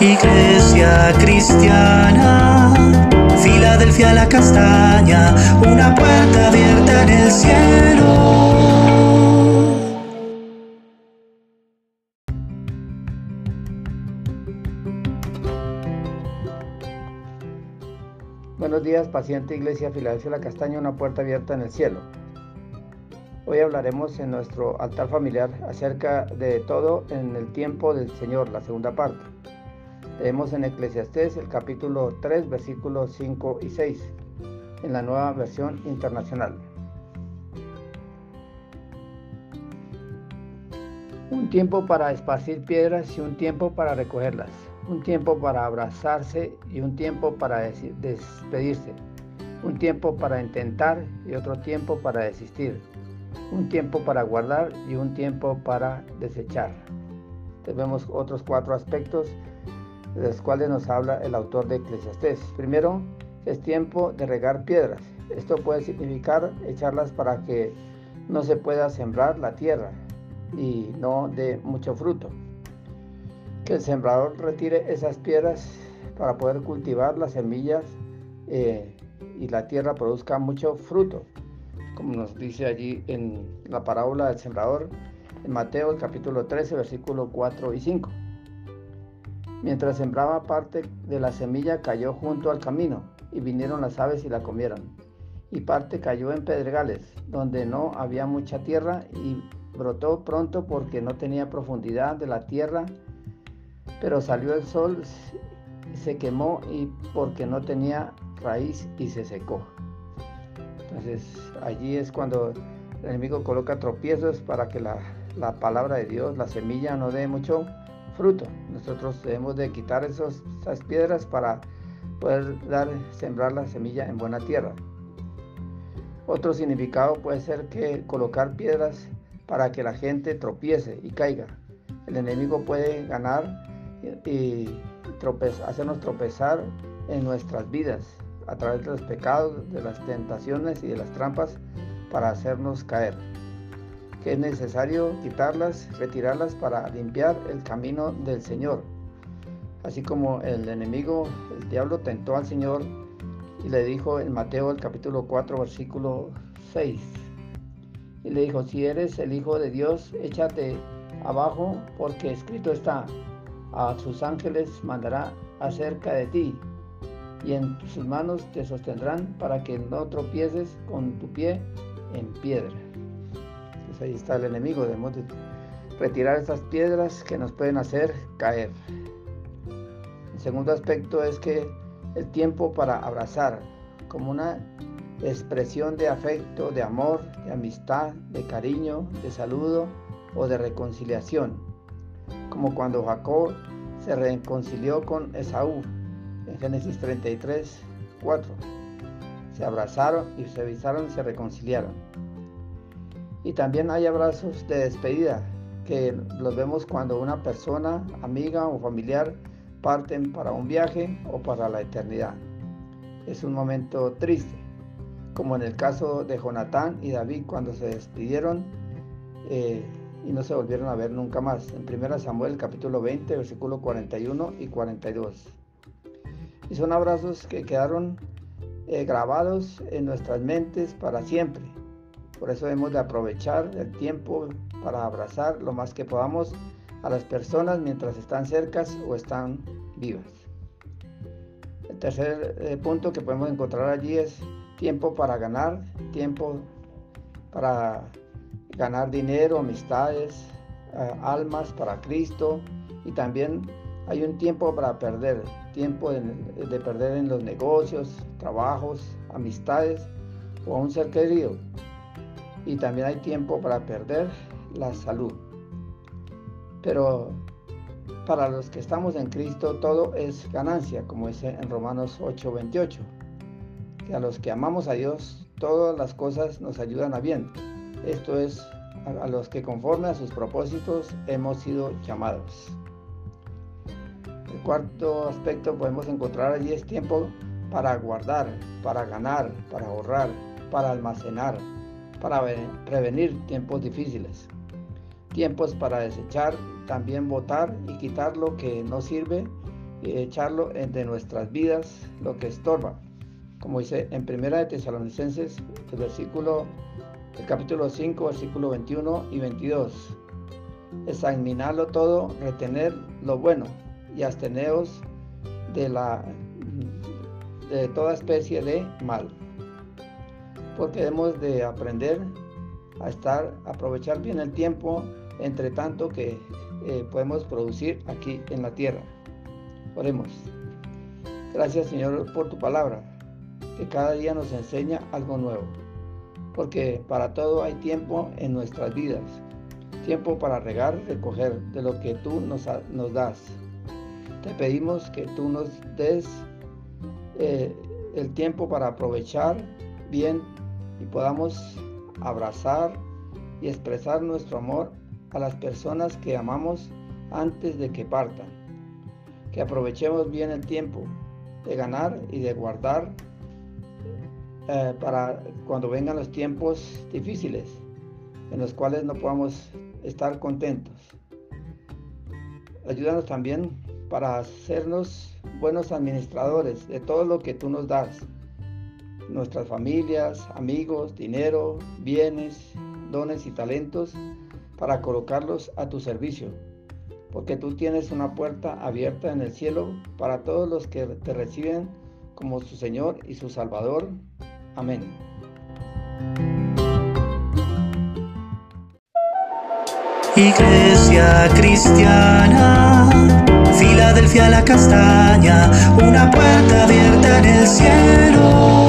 Iglesia cristiana, Filadelfia la castaña, una puerta abierta en el cielo. Buenos días, paciente Iglesia Filadelfia la Castaña, una puerta abierta en el cielo. Hoy hablaremos en nuestro altar familiar acerca de todo en el tiempo del Señor, la segunda parte. Leemos en Eclesiastés el capítulo 3, versículos 5 y 6, en la nueva versión internacional. Un tiempo para esparcir piedras y un tiempo para recogerlas. Un tiempo para abrazarse y un tiempo para despedirse. Un tiempo para intentar y otro tiempo para desistir. Un tiempo para guardar y un tiempo para desechar. Tenemos otros cuatro aspectos de los cuales nos habla el autor de Eclesiastés. Primero, es tiempo de regar piedras. Esto puede significar echarlas para que no se pueda sembrar la tierra y no dé mucho fruto. Que el sembrador retire esas piedras para poder cultivar las semillas eh, y la tierra produzca mucho fruto, como nos dice allí en la parábola del sembrador en Mateo capítulo 13, versículo 4 y 5. Mientras sembraba parte de la semilla cayó junto al camino y vinieron las aves y la comieron. Y parte cayó en pedregales, donde no había mucha tierra y brotó pronto porque no tenía profundidad de la tierra, pero salió el sol, se quemó y porque no tenía raíz y se secó. Entonces allí es cuando el enemigo coloca tropiezos para que la, la palabra de Dios, la semilla, no dé mucho fruto. Nosotros debemos de quitar esas piedras para poder sembrar la semilla en buena tierra. Otro significado puede ser que colocar piedras para que la gente tropiece y caiga. El enemigo puede ganar y hacernos tropezar en nuestras vidas a través de los pecados, de las tentaciones y de las trampas para hacernos caer que es necesario quitarlas, retirarlas para limpiar el camino del Señor. Así como el enemigo, el diablo, tentó al Señor y le dijo en Mateo el capítulo 4, versículo 6. Y le dijo, si eres el Hijo de Dios, échate abajo porque escrito está, a sus ángeles mandará acerca de ti y en sus manos te sostendrán para que no tropieces con tu pie en piedra. Pues ahí está el enemigo, debemos retirar estas piedras que nos pueden hacer caer. El segundo aspecto es que el tiempo para abrazar, como una expresión de afecto, de amor, de amistad, de cariño, de saludo o de reconciliación, como cuando Jacob se reconcilió con Esaú en Génesis 33, 4. Se abrazaron y se besaron y se reconciliaron. Y también hay abrazos de despedida, que los vemos cuando una persona, amiga o familiar parten para un viaje o para la eternidad. Es un momento triste, como en el caso de Jonatán y David cuando se despidieron eh, y no se volvieron a ver nunca más. En 1 Samuel capítulo 20, versículo 41 y 42. Y son abrazos que quedaron eh, grabados en nuestras mentes para siempre por eso debemos de aprovechar el tiempo para abrazar lo más que podamos a las personas mientras están cercas o están vivas. El tercer eh, punto que podemos encontrar allí es tiempo para ganar, tiempo para ganar dinero, amistades, eh, almas para Cristo y también hay un tiempo para perder, tiempo de, de perder en los negocios, trabajos, amistades o a un ser querido y también hay tiempo para perder la salud. Pero para los que estamos en Cristo todo es ganancia, como dice en Romanos 8:28, que a los que amamos a Dios todas las cosas nos ayudan a bien. Esto es a los que conforme a sus propósitos hemos sido llamados. El cuarto aspecto podemos encontrar allí es tiempo para guardar, para ganar, para ahorrar, para almacenar, para prevenir tiempos difíciles, tiempos para desechar, también votar y quitar lo que no sirve y echarlo de nuestras vidas lo que estorba. Como dice en Primera de Tesalonicenses, el versículo, el capítulo 5, versículo 21 y 22. Examinarlo todo, retener lo bueno y absteneos de la de toda especie de mal. Porque hemos de aprender a estar, aprovechar bien el tiempo entre tanto que eh, podemos producir aquí en la tierra. Oremos. Gracias Señor por tu palabra, que cada día nos enseña algo nuevo. Porque para todo hay tiempo en nuestras vidas. Tiempo para regar, recoger de lo que tú nos, nos das. Te pedimos que tú nos des eh, el tiempo para aprovechar bien y podamos abrazar y expresar nuestro amor a las personas que amamos antes de que partan. Que aprovechemos bien el tiempo de ganar y de guardar eh, para cuando vengan los tiempos difíciles en los cuales no podamos estar contentos. Ayúdanos también para hacernos buenos administradores de todo lo que tú nos das. Nuestras familias, amigos, dinero, bienes, dones y talentos para colocarlos a tu servicio. Porque tú tienes una puerta abierta en el cielo para todos los que te reciben como su Señor y su Salvador. Amén. Iglesia cristiana, Filadelfia la castaña, una puerta abierta en el cielo.